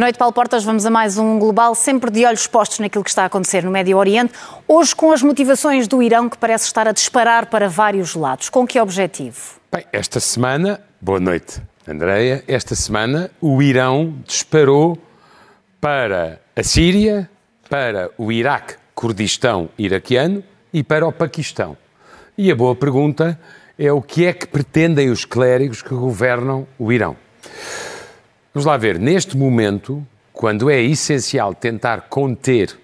Boa noite, Paulo Portas. Vamos a mais um Global, sempre de olhos postos naquilo que está a acontecer no Médio Oriente. Hoje, com as motivações do Irão, que parece estar a disparar para vários lados. Com que objetivo? Bem, esta semana, boa noite, Andreia. Esta semana, o Irão disparou para a Síria, para o Iraque, Kurdistão iraquiano e para o Paquistão. E a boa pergunta é o que é que pretendem os clérigos que governam o Irão. Vamos lá ver, neste momento, quando é essencial tentar conter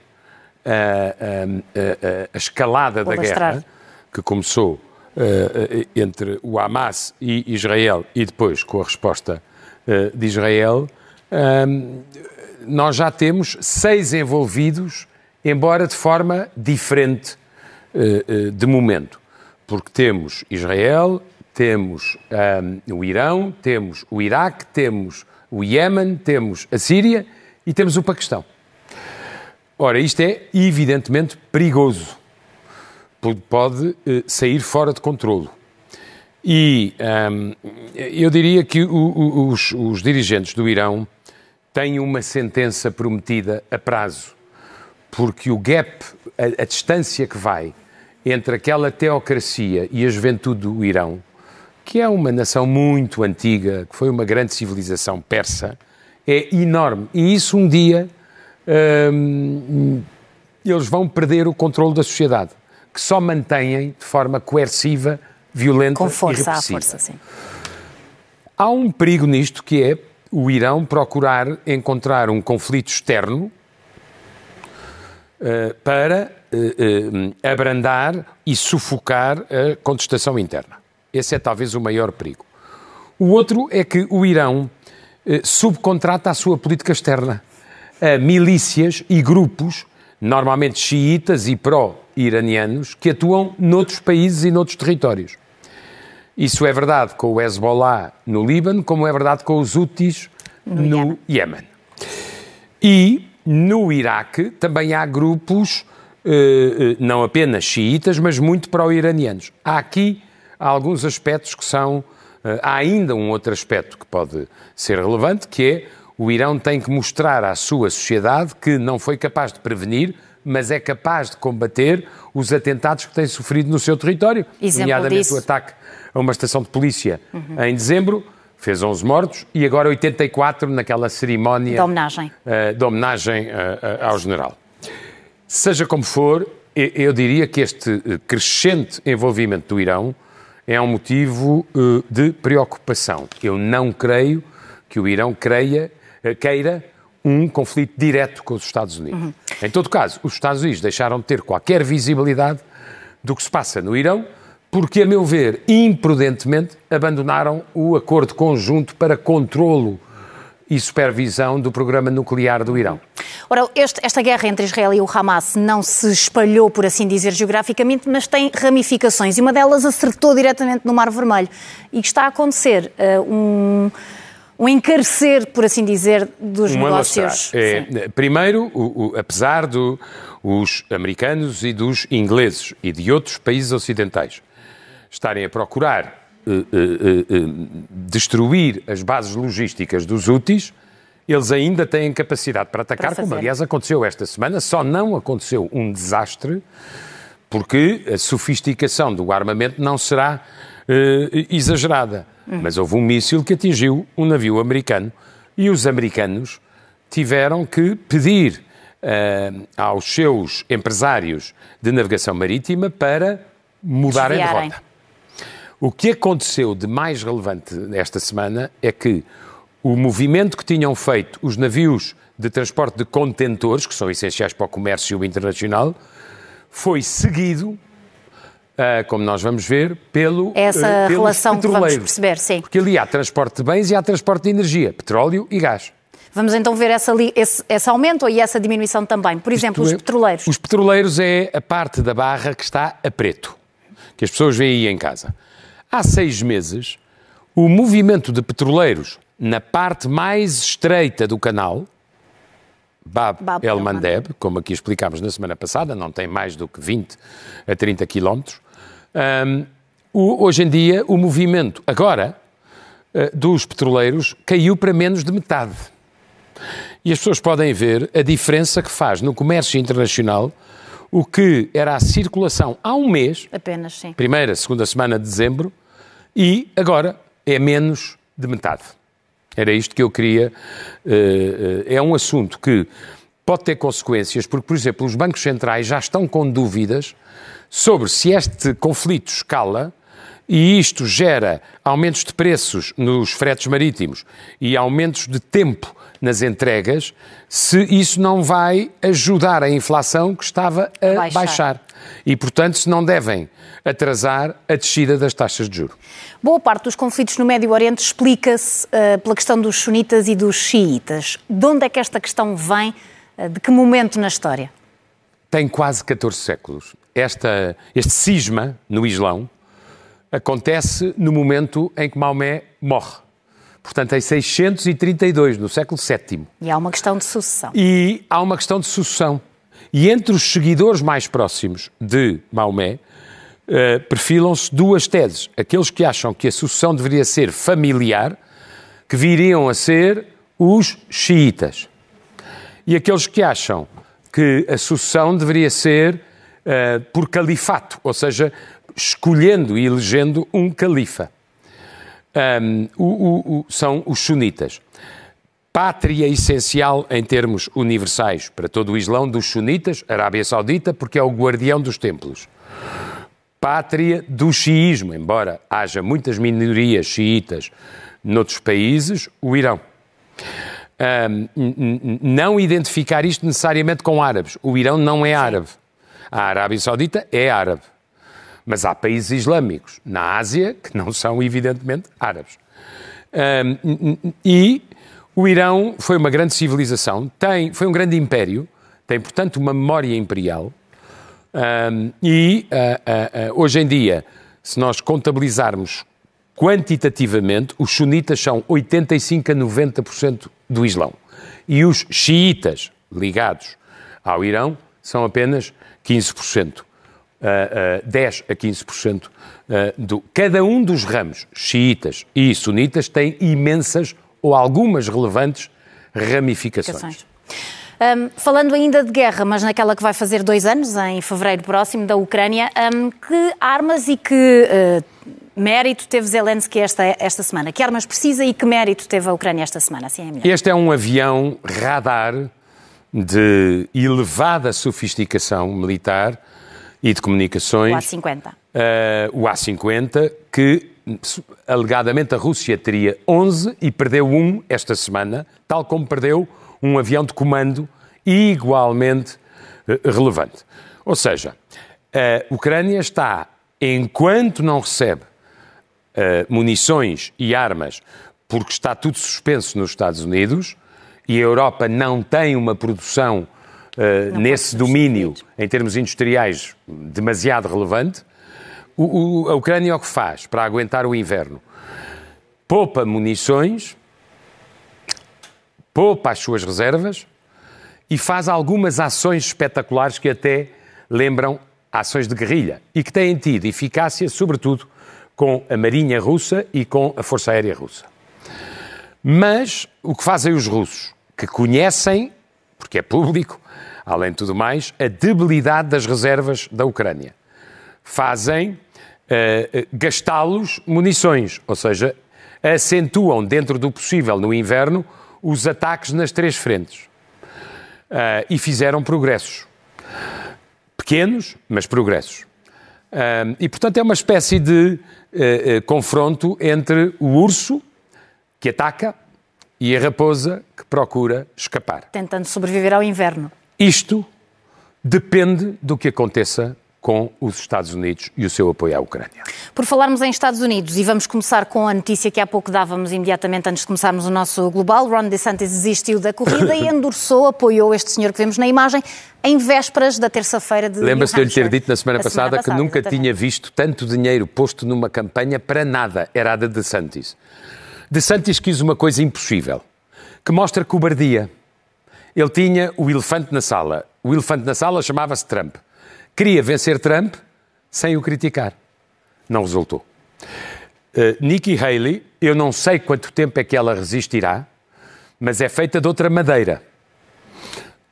a, a, a, a escalada da guerra, que começou uh, entre o Hamas e Israel e depois com a resposta uh, de Israel, uh, nós já temos seis envolvidos, embora de forma diferente de momento. Porque temos Israel, temos o Irão, temos o Iraque, temos o Iémen, temos a Síria e temos o Paquistão. Ora, isto é evidentemente perigoso, pode eh, sair fora de controlo. E hum, eu diria que o, o, os, os, dirigentes do Irão têm uma sentença prometida a prazo, porque o gap, a, a distância que vai entre aquela teocracia e a juventude do Irão que é uma nação muito antiga, que foi uma grande civilização persa, é enorme. E isso um dia hum, eles vão perder o controle da sociedade, que só mantêm de forma coerciva, violenta Com força, e repressiva. Força, sim. Há um perigo nisto que é o Irão procurar encontrar um conflito externo uh, para uh, uh, abrandar e sufocar a contestação interna. Esse é talvez o maior perigo. O outro é que o Irão eh, subcontrata a sua política externa a milícias e grupos, normalmente xiitas e pró-iranianos, que atuam noutros países e noutros territórios. Isso é verdade com o Hezbollah no Líbano, como é verdade com os Houthis no, Iémen. E no Iraque também há grupos, eh, eh, não apenas xiitas, mas muito pró-iranianos. Há aqui há alguns aspectos que são. Eh, há ainda um outro aspecto que pode ser relevante, que é o Irão tem que mostrar à sua sociedade que não foi capaz de prevenir, mas é capaz de combater os atentados que tem sofrido no seu território, Exemplo nomeadamente disso. o ataque a uma estação de polícia uhum. em dezembro, fez 11 mortos, e agora 84 naquela cerimónia de homenagem, uh, de homenagem uh, uh, ao general. Seja como for, eu diria que este crescente envolvimento do Irão é um motivo uh, de preocupação. Eu não creio que o Irão creia, uh, queira um conflito direto com os Estados Unidos. Uhum. Em todo caso, os Estados Unidos deixaram de ter qualquer visibilidade do que se passa no Irão, porque, a meu ver, imprudentemente abandonaram o acordo conjunto para controlo e supervisão do programa nuclear do Irão. Ora, este, esta guerra entre Israel e o Hamas não se espalhou, por assim dizer, geograficamente, mas tem ramificações e uma delas acertou diretamente no Mar Vermelho. E está a acontecer uh, um, um encarecer, por assim dizer, dos um negócios. É, primeiro, o, o, apesar dos do, americanos e dos ingleses e de outros países ocidentais estarem a procurar uh, uh, destruir as bases logísticas dos úteis, eles ainda têm capacidade para atacar, para como aliás aconteceu esta semana. Só não aconteceu um desastre porque a sofisticação do armamento não será exagerada. Hum. Mas houve um míssil que atingiu um navio americano e os americanos tiveram que pedir uh, aos seus empresários de navegação marítima para mudarem de rota. O que aconteceu de mais relevante esta semana é que o movimento que tinham feito os navios de transporte de contentores, que são essenciais para o comércio internacional, foi seguido, Uh, como nós vamos ver, pelo Essa uh, relação que vamos perceber, sim. Porque ali há transporte de bens e há transporte de energia, petróleo e gás. Vamos então ver essa, esse, esse, aumento e essa diminuição também. Por exemplo, Isto os é, petroleiros. Os petroleiros é a parte da barra que está a preto, que as pessoas veem aí em casa. Há seis meses, o movimento de petroleiros na parte mais estreita do canal, Bab, Bab El Mandeb, como aqui explicámos na semana passada, não tem mais do que 20 a 30 quilómetros. Um, hoje em dia, o movimento, agora, uh, dos petroleiros caiu para menos de metade. E as pessoas podem ver a diferença que faz no comércio internacional o que era a circulação há um mês, Apenas, sim. primeira, segunda semana de dezembro, e agora é menos de metade. Era isto que eu queria. eh, eh, É um assunto que pode ter consequências, porque, por exemplo, os bancos centrais já estão com dúvidas sobre se este conflito escala e isto gera aumentos de preços nos fretes marítimos e aumentos de tempo nas entregas, se isso não vai ajudar a inflação que estava a Baixar. baixar. E, portanto, se não devem atrasar a descida das taxas de juros. Boa parte dos conflitos no Médio Oriente explica-se eh, pela questão dos sunitas e dos xiitas. De onde é que esta questão vem? Eh, de que momento na história? tem quase 14 séculos. Esta, este cisma no Islão acontece no momento em que Maomé morre. Portanto, em 632, no século VII. E há uma questão de sucessão. E há uma questão de sucessão. E entre os seguidores mais próximos de Maomé, eh, perfilam-se duas teses. Aqueles que acham que a sucessão deveria ser familiar, que viriam a ser os xiitas. E aqueles que acham que a sucessão deveria ser eh, por califato, ou seja, escolhendo e elegendo um califa. Um, o- o- o- são os sunitas. Pátria essencial em termos universais para todo o Islão dos sunitas, Arábia Saudita, porque é o guardião dos templos. Pátria do xiismo, embora haja muitas minorias xiitas noutros países, o Irão. Um, não identificar isto necessariamente com árabes. O Irão não é árabe. A Arábia Saudita é árabe. Mas há países islâmicos na Ásia que não são, evidentemente, árabes. Um, e o Irão foi uma grande civilização, tem, foi um grande império, tem, portanto, uma memória imperial. Um, e ah, ah, ah, hoje em dia, se nós contabilizarmos quantitativamente, os sunitas são 85 a 90% do Islão. E os xiitas ligados ao Irão são apenas 15%. ah, ah, 10 a 15% ah, do. Cada um dos ramos, xiitas e sunitas, tem imensas ou algumas relevantes ramificações. Hum, falando ainda de guerra, mas naquela que vai fazer dois anos, em fevereiro próximo, da Ucrânia, hum, que armas e que eh, mérito teve Zelensky esta, esta semana? Que armas precisa e que mérito teve a Ucrânia esta semana? Assim é melhor. Este é um avião radar de elevada sofisticação militar e de O comunicações. A-50. eh, o A-50, que alegadamente a Rússia teria 11 e perdeu um esta semana, tal como perdeu um avião de comando igualmente eh, relevante. Ou seja, a Ucrânia está, enquanto não recebe eh, munições e armas, porque está tudo suspenso nos Estados Unidos e a Europa não tem uma produção eh, nesse domínio, em termos industriais, demasiado relevante, o- o- a Ucrânia o que faz para aguentar o inverno? Poupa munições, poupa as suas reservas e faz algumas ações espetaculares que até lembram ações de guerrilha e que têm tido eficácia, sobretudo, com a Marinha Russa e com a Força Aérea Russa. Mas o que fazem os russos, que conhecem, porque é público, além de tudo mais, a debilidade das reservas da Ucrânia, fazem eh, eh, gastá-los munições, ou seja, acentuam dentro do possível no inverno os ataques nas três frentes. Ah, e fizeram progressos. Pequenos, mas progressos. Ah, e, portanto, é uma espécie de confronto entre o urso, que ataca, e a raposa, que procura escapar. Tentando sobreviver ao inverno. Isto depende do que aconteça com os Estados Unidos e o seu apoio à Ucrânia. Por falarmos em Estados Unidos, e vamos começar com a notícia que há pouco dávamos imediatamente antes de começarmos o nosso global, Ron DeSantis desistiu da corrida e endossou, apoiou este senhor que vemos na imagem, em vésperas da terça-feira de Lembra-se de eu lhe ter dito na semana passada, A que nunca exatamente. tinha visto tanto dinheiro posto numa campanha para nada. Era a de DeSantis. DeSantis quis uma coisa impossível, que mostra cobardia. Ele tinha o elefante na sala. O elefante na sala chamava-se Trump. Queria vencer Trump sem o criticar. Não resultou. Uh, Nikki Haley, eu não sei quanto tempo é que ela resistirá, mas é feita de outra madeira.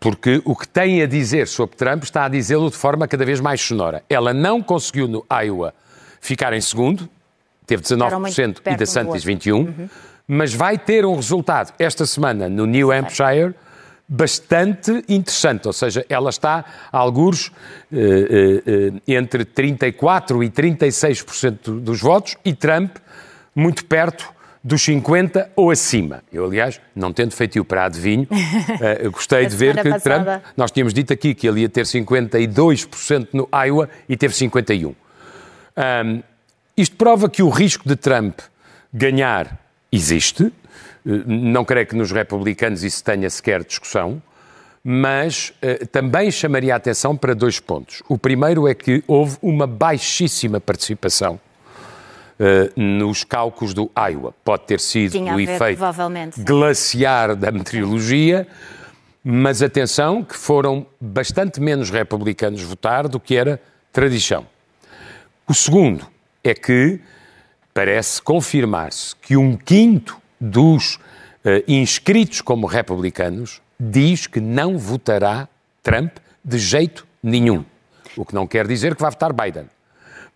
porque o que tem a dizer sobre Trump está a dizê-lo de forma cada vez mais sonora. Ela não conseguiu no Iowa ficar em segundo, teve 19% e da Santos 21%, uhum. mas vai ter um resultado esta semana no New Hampshire bastante interessante, ou seja, ela está a alguns eh, eh, eh entre 34% e 36% dos votos e Trump muito perto dos 50 ou acima. Eu, aliás, não tendo feito para adivinho, gostei de ver que passada. Trump, nós tínhamos dito aqui que ele ia ter 52% no Iowa e teve 51%. Um, isto prova que o risco de Trump ganhar existe, não creio que nos republicanos isso tenha sequer discussão, mas uh, também chamaria a atenção para dois pontos. O primeiro é que houve uma baixíssima participação uh, nos cálculos do Iowa. Pode ter sido Tinha o ver, efeito glaciar da meteorologia, mas atenção que foram bastante menos republicanos votar do que era tradição. O segundo é que parece confirmar-se que um quinto dos uh, inscritos como republicanos diz que não votará Trump de jeito nenhum. O que não quer dizer que vai votar Biden.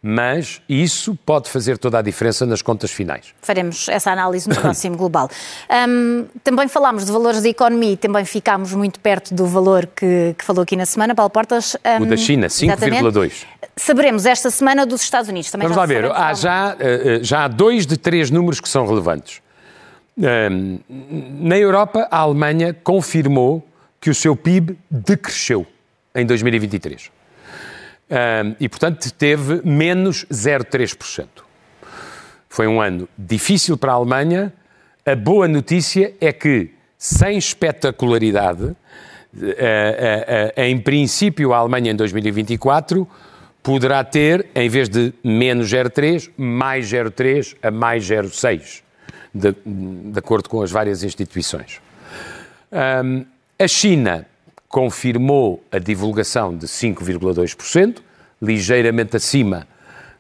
Mas isso pode fazer toda a diferença nas contas finais. Faremos essa análise no próximo Global. Um, também falámos de valores da economia e também ficámos muito perto do valor que, que falou aqui na semana, Paulo Portas. Um, o da China, 5,2. Saberemos esta semana dos Estados Unidos. Também Vamos lá ver, há já, eh, eh, já há dois de três números que são relevantes. Um, na Europa, a Alemanha confirmou que o seu PIB decresceu em 2023. Um, e, portanto, teve menos 0,3%. Foi um ano difícil para a Alemanha. A boa notícia é que, sem espetacularidade, em princípio, a Alemanha em 2024 poderá ter, em vez de menos 0,3, mais 0,3 a mais 0,6 de, de acordo com as várias instituições. Um, a China confirmou a divulgação de 5,2%, ligeiramente acima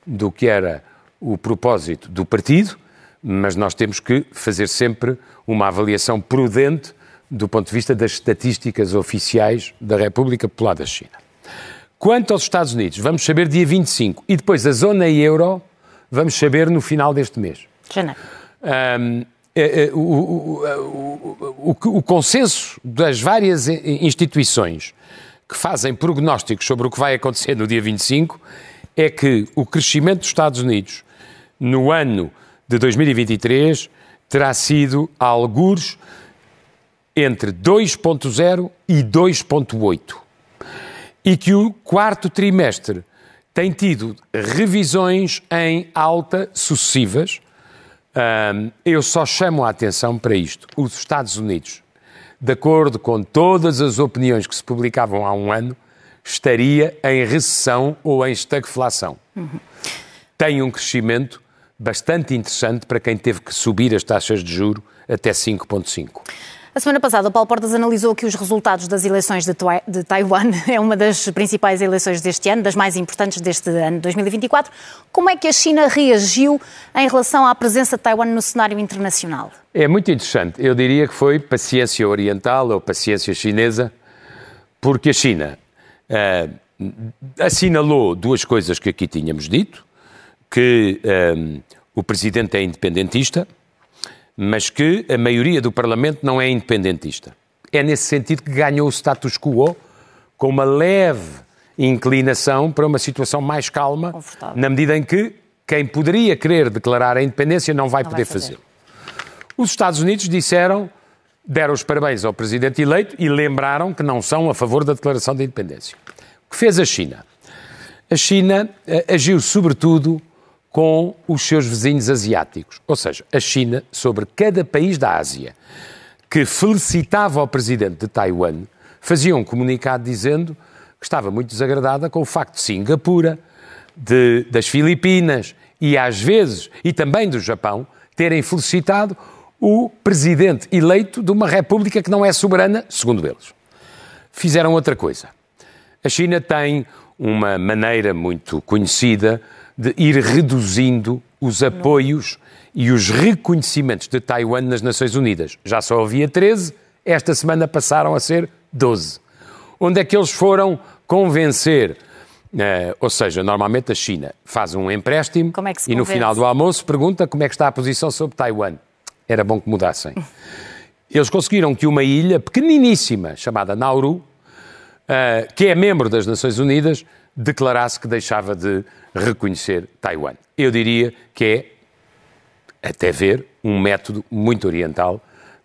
do que era o propósito do partido, mas nós temos que fazer sempre uma avaliação prudente do ponto de vista das estatísticas oficiais da República Popular da China. Quanto aos Estados Unidos, vamos saber dia 25 e depois a zona euro vamos saber no final deste mês. Janeiro. Um, é, é, o, o, o, o, consenso das várias instituições que fazem prognósticos sobre o que vai acontecer no dia 25 é que o crescimento dos Estados Unidos no ano de 2023 terá sido a algures entre 2.0 e 2.8 e que o quarto trimestre tem tido revisões em alta sucessivas um, eu só chamo a atenção para isto. Os Estados Unidos, de acordo com todas as opiniões que se publicavam há um ano, estaria em recessão ou em estagflação. Uhum. Tem um crescimento bastante interessante para quem teve que subir as taxas de juro até 5,5. A semana passada, o Paulo Portas analisou aqui os resultados das eleições de, de Taiwan. É uma das principais eleições deste ano, das mais importantes deste ano 2024. Como é que a China reagiu em relação à presença de Taiwan no cenário internacional? É muito interessante. Eu diria que foi paciência oriental ou paciência chinesa, porque a China uh, assinalou duas coisas que aqui tínhamos dito, que um, o presidente é independentista, mas que a maioria do Parlamento não é independentista. É nesse sentido que ganhou o status quo, com uma leve inclinação para uma situação mais calma, na medida em que quem poderia querer declarar a independência não vai não poder fazê-lo. Os Estados Unidos disseram, deram os parabéns ao presidente eleito e lembraram que não são a favor da declaração de independência. O que fez a China? A China eh, agiu sobretudo com os seus vizinhos asiáticos, ou seja, a China, sobre cada país da Ásia, que felicitava o presidente de Taiwan, fazia um comunicado dizendo que estava muito desagradada com o facto de Singapura, de, das Filipinas e às vezes, e também do Japão, terem felicitado o presidente eleito de uma república que não é soberana, segundo eles. Fizeram outra coisa. A China tem uma maneira muito conhecida de ir reduzindo os apoios e os reconhecimentos de Taiwan nas Nações Unidas. Já só havia 13, esta semana passaram a ser 12. onde é que eles foram convencer. Uh, ou seja, normalmente a China faz um empréstimo Como é e no final do almoço pergunta como é que está a posição sobre Taiwan. Era bom que mudassem. Eles conseguiram que uma ilha pequeniníssima, chamada Nauru, uh, que é membro das Nações Unidas, declarasse que deixava de reconhecer Taiwan. Eu diria que é, até ver, um método muito oriental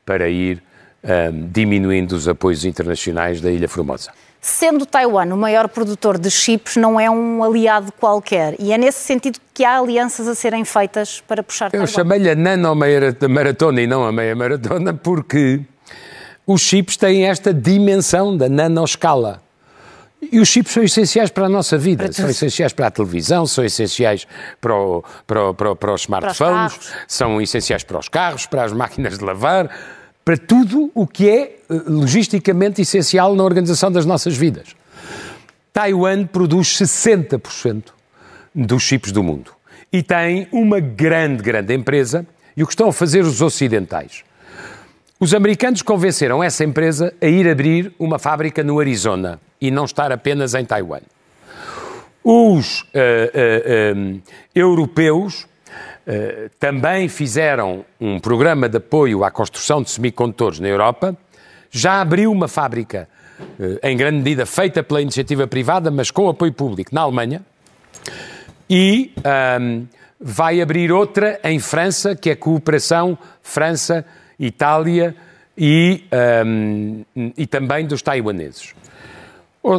para ir um, diminuindo os apoios internacionais da Ilha Formosa. Sendo Taiwan o maior produtor de chips, não é um aliado qualquer. E é nesse sentido que há alianças a serem feitas para puxar Eu Taiwan. chamei-lhe a nanomaratona e não a meia maratona porque os chips têm esta dimensão da nanoscala. E os chips são essenciais para a nossa vida, são essenciais para a televisão, são essenciais para, o- para, para, para os smartphones, carros. são essenciais para os carros, para as máquinas de lavar, para tudo o que é eh, logisticamente essencial na organização das nossas vidas. Taiwan produz 60% dos chips do mundo e tem uma grande, grande empresa. E o que estão a fazer os ocidentais? Os americanos convenceram essa empresa a ir abrir uma fábrica no Arizona e não estar apenas em Taiwan. Os eh, eh, eh, europeus eh, também fizeram um programa de apoio à construção de semicondutores na Europa. Já abriu uma fábrica, eh, em grande medida feita pela iniciativa privada, mas com apoio público, na Alemanha. E ahm, vai abrir outra em França, que é a cooperação França, Itália e, ahm, e também dos taiwaneses.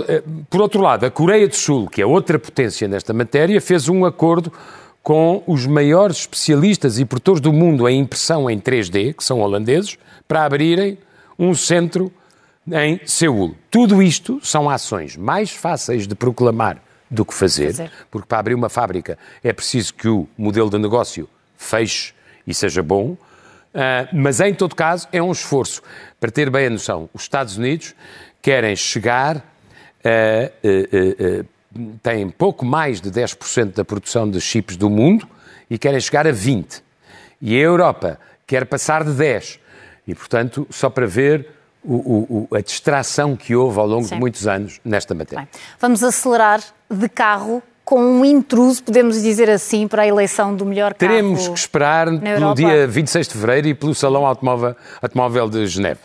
Eh, Por outro lado, a Coreia do Sul, que é outra potência nesta matéria, fez um acordo com os maiores especialistas e produtores do mundo em impressão em 3D, que são holandeses, para abrirem um centro em Seul. Tudo isto são ações mais fáceis de proclamar do que fazer, porque para abrir uma fábrica é preciso que o modelo de negócio feche e seja bom, ah, mas em todo caso é um esforço. Para ter bem a noção, os Estados Unidos querem chegar têm pouco mais de 10% da produção de chips do mundo e querem chegar a 20%. E a Europa quer passar de 10%. E, portanto, só para ver o- o- a distração que houve ao longo Sim. de muitos anos nesta matéria. Bem, vamos acelerar de carro com um intruso, podemos dizer assim, para a eleição do melhor carro. Teremos que esperar pelo dia 26 de fevereiro e pelo Salão Automóvel, Automóvel de Geneve.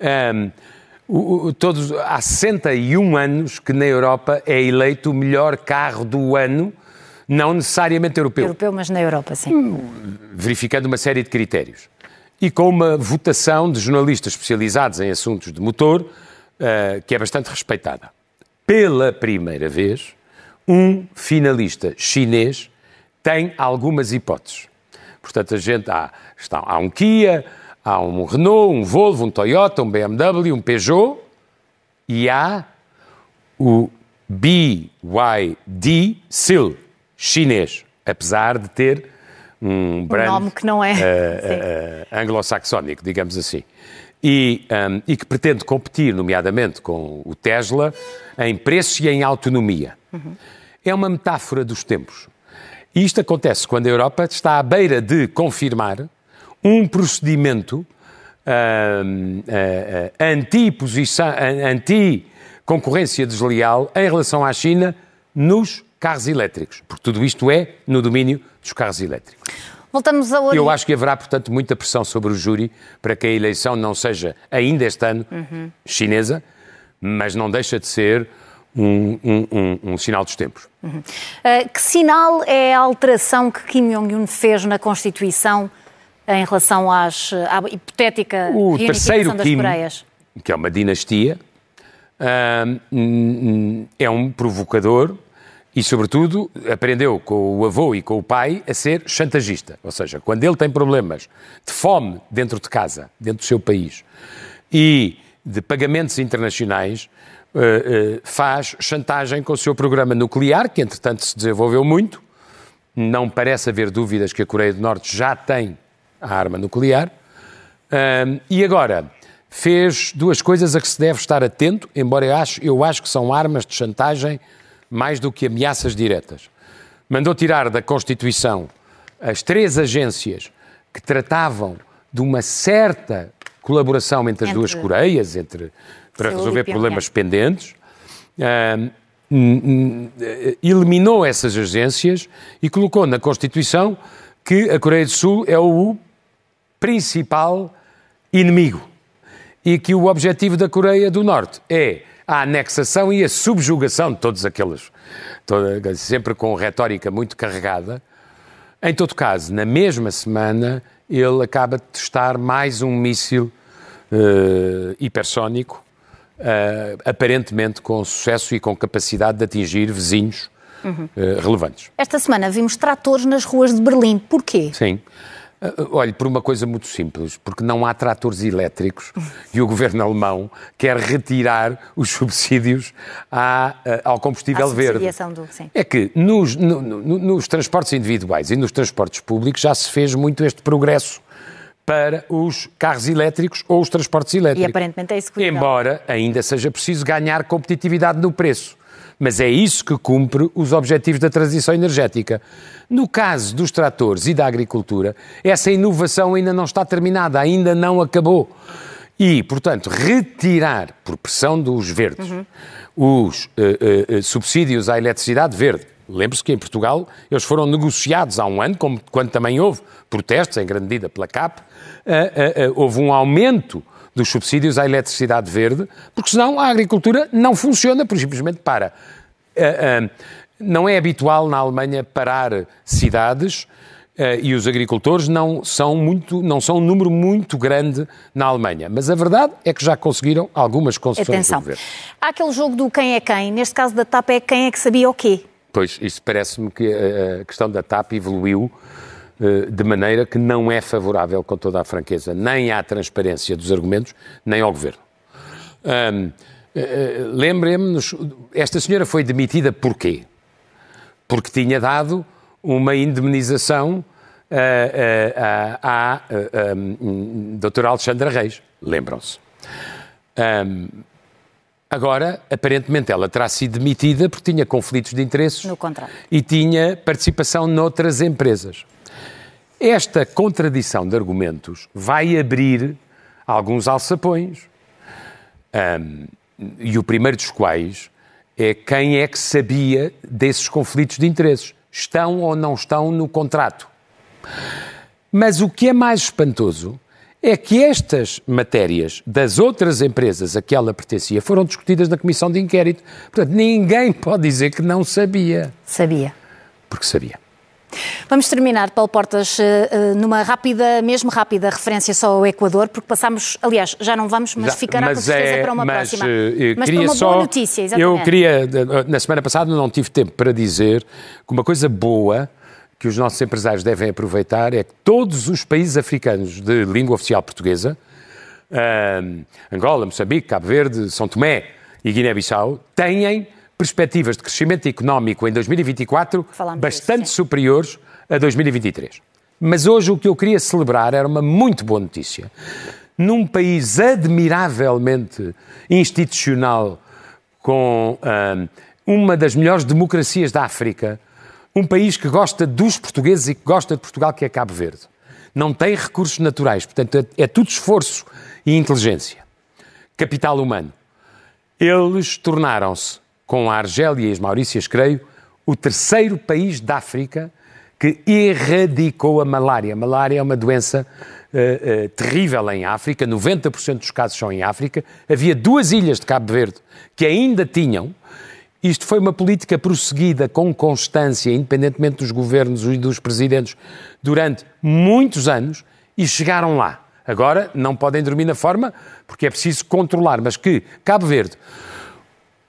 Ahm, o- o- todos, há 61 anos que na Europa é eleito o melhor carro do ano, não necessariamente europeu, Europeu, mas na Europa, sim. verificando uma série de critérios. E com uma votação de jornalistas especializados em assuntos de motor, ah, que é bastante respeitada. Pela primeira vez, um finalista chinês tem algumas hipóteses. Portanto, a gente há, está, há um Kia, há um Renault, um Volvo, um Toyota, um BMW, um Peugeot e há o BYD Seal, chinês, apesar de ter um brand nome que não é. eh, eh, anglo-saxónico, digamos assim. E, um, e que pretende competir, nomeadamente com o Tesla, em preço e em autonomia. É uma metáfora dos tempos. E isto acontece quando a Europa está à beira de confirmar um procedimento anti-posição- an- anti-concorrência desleal em relação à China nos carros elétricos. Porque tudo isto é no domínio dos carros elétricos. Voltamos a Oriente. Eu acho que haverá, portanto, muita pressão sobre o júri para que a eleição não seja, ainda este ano, chinesa, mas não deixa de ser um, um- um- um sinal dos tempos. Uh, que sinal é a alteração que Kim Jong-un fez na Constituição em relação às, à hipotética O terceiro das Kim, Coreias? que é uma dinastia, hum, é um provocador e, sobretudo, aprendeu com o avô e com o pai a ser chantagista. Ou seja, quando ele tem problemas de fome dentro de casa, dentro do seu país, e de pagamentos internacionais, eh, eh, faz chantagem com o seu programa nuclear, que entretanto se desenvolveu muito. Não parece haver dúvidas que a Coreia do Norte já tem a arma nuclear. Ahm, e agora, fez duas coisas a que se deve estar atento, embora eu acho, eu acho que são armas de chantagem mais do que ameaças diretas. Mandou tirar da Constituição as três agências que tratavam de uma certa colaboração entre as Entre- duas Coreias, entre para resolver problemas pendentes, hum, eh, eliminou essas agências e colocou na Constituição que a Coreia do Sul é o principal inimigo e que o objetivo da Coreia do Norte é a anexação e a subjugação de todos aqueles, toda- sempre com retórica muito carregada. Em todo caso, na mesma semana, ele acaba de testar mais um míssil eh, hipersónico, eh, aparentemente com sucesso e com capacidade de atingir vizinhos eh, relevantes. Esta semana vimos tratores nas ruas de Berlim. Porquê? Sim. Uh, Olhe, por uma coisa muito simples, porque não há tratores elétricos e o governo alemão quer retirar os subsídios à, uh, ao combustível verde. do- sim. É que nos, no- no- nos transportes individuais e nos transportes públicos já se fez muito este progresso para os carros elétricos ou os transportes E elétricos. aparentemente é executível. Embora ainda seja preciso ganhar competitividade no preço. Mas é isso que cumpre os objetivos da transição energética. No caso dos tratores e da agricultura, essa inovação ainda não está terminada, ainda não acabou. E, portanto, retirar, por pressão dos verdes, os eh, eh, eh, subsídios à eletricidade verde. Lembre-se que em Portugal eles foram negociados há um ano, como, quando também houve protestos, em grande medida pela CAP, eh, houve um aumento dos subsídios à eletricidade verde, porque senão a agricultura não funciona, por simplesmente para. Ah, ah, não é habitual na Alemanha parar cidades ah, e os agricultores não são, muito, não são um número muito grande na Alemanha. Mas a verdade é que já conseguiram algumas concessões Atenção. do governo. Há aquele jogo do quem é quem. Neste caso da TAP é quem é que sabia o quê. Pois, isso parece-me que a questão da TAP evoluiu eh, de maneira que não é favorável, com toda a franqueza, nem à transparência dos argumentos, nem ao governo. Ahm, eh, eh, Lembremos-nos, esta senhora foi demitida porquê? Porque tinha dado uma indemnização eh, eh, à, à, eh, doutora Alexandra Reis. Lembram-se? Agora, aparentemente, ela terá sido demitida porque tinha conflitos de interesses e tinha participação noutras empresas. Esta contradição de argumentos vai abrir alguns alçapões. Ahm, e o primeiro dos quais é quem é que sabia desses conflitos de interesses. Estão ou não estão no contrato. Mas o que é mais espantoso é que estas matérias das outras empresas a que ela pertencia foram discutidas na comissão de inquérito. Portanto, ninguém pode dizer que não sabia, Sabia. porque sabia. Vamos terminar, Paulo Portas, eh, eh, numa rápida, mesmo rápida referência só ao Equador, porque passámos, aliás, já não vamos, mas Já, ficará com mas certeza é- para uma mas, próxima. eh, mas queria para uma só, boa notícia, exatamente. Eu queria, na semana passada não tive tempo para dizer que uma coisa boa que os nossos empresários devem aproveitar é que todos os países africanos de língua oficial portuguesa, Angola, Moçambique, Cabo Verde, São Tomé e Guiné-Bissau, têm perspectivas de crescimento económico em 2024 Falámos bastante disso, superiores a 2023. Mas hoje o que eu queria celebrar era uma muito boa notícia. Num país admiravelmente institucional, com ahm, uma das melhores democracias da África, um país que gosta dos portugueses e que gosta de Portugal, que é Cabo Verde. Não tem recursos naturais, portanto é, é tudo esforço e inteligência. Capital humano. Eles tornaram-se, com a Argélia e as Maurícias, creio, o terceiro país da África que erradicou a malária. A malária é uma doença eh, eh, terrível em África, 90% dos casos são em África. Havia duas ilhas de Cabo Verde que ainda tinham. Isto foi uma política prosseguida com constância, independentemente dos governos e dos presidentes, durante muitos anos e chegaram lá. Agora não podem dormir na forma porque é preciso controlar, mas que Cabo Verde,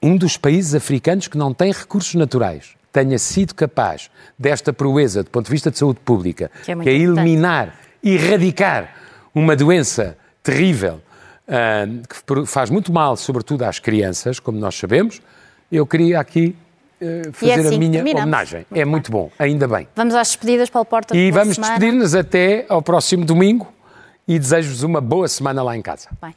um dos países africanos que não tem recursos naturais, tenha sido capaz desta proeza do ponto de vista de saúde pública, Que é que é eliminar, erradicar uma doença terrível ah, que faz muito mal, sobretudo às crianças, como nós sabemos, eu queria aqui eh, fazer assim a minha terminamos. homenagem. Muito é muito bom, ainda bem. Vamos às despedidas, Paulo Portas. E vamos despedir-nos até ao próximo domingo e desejo-vos uma boa semana lá em casa. Bem.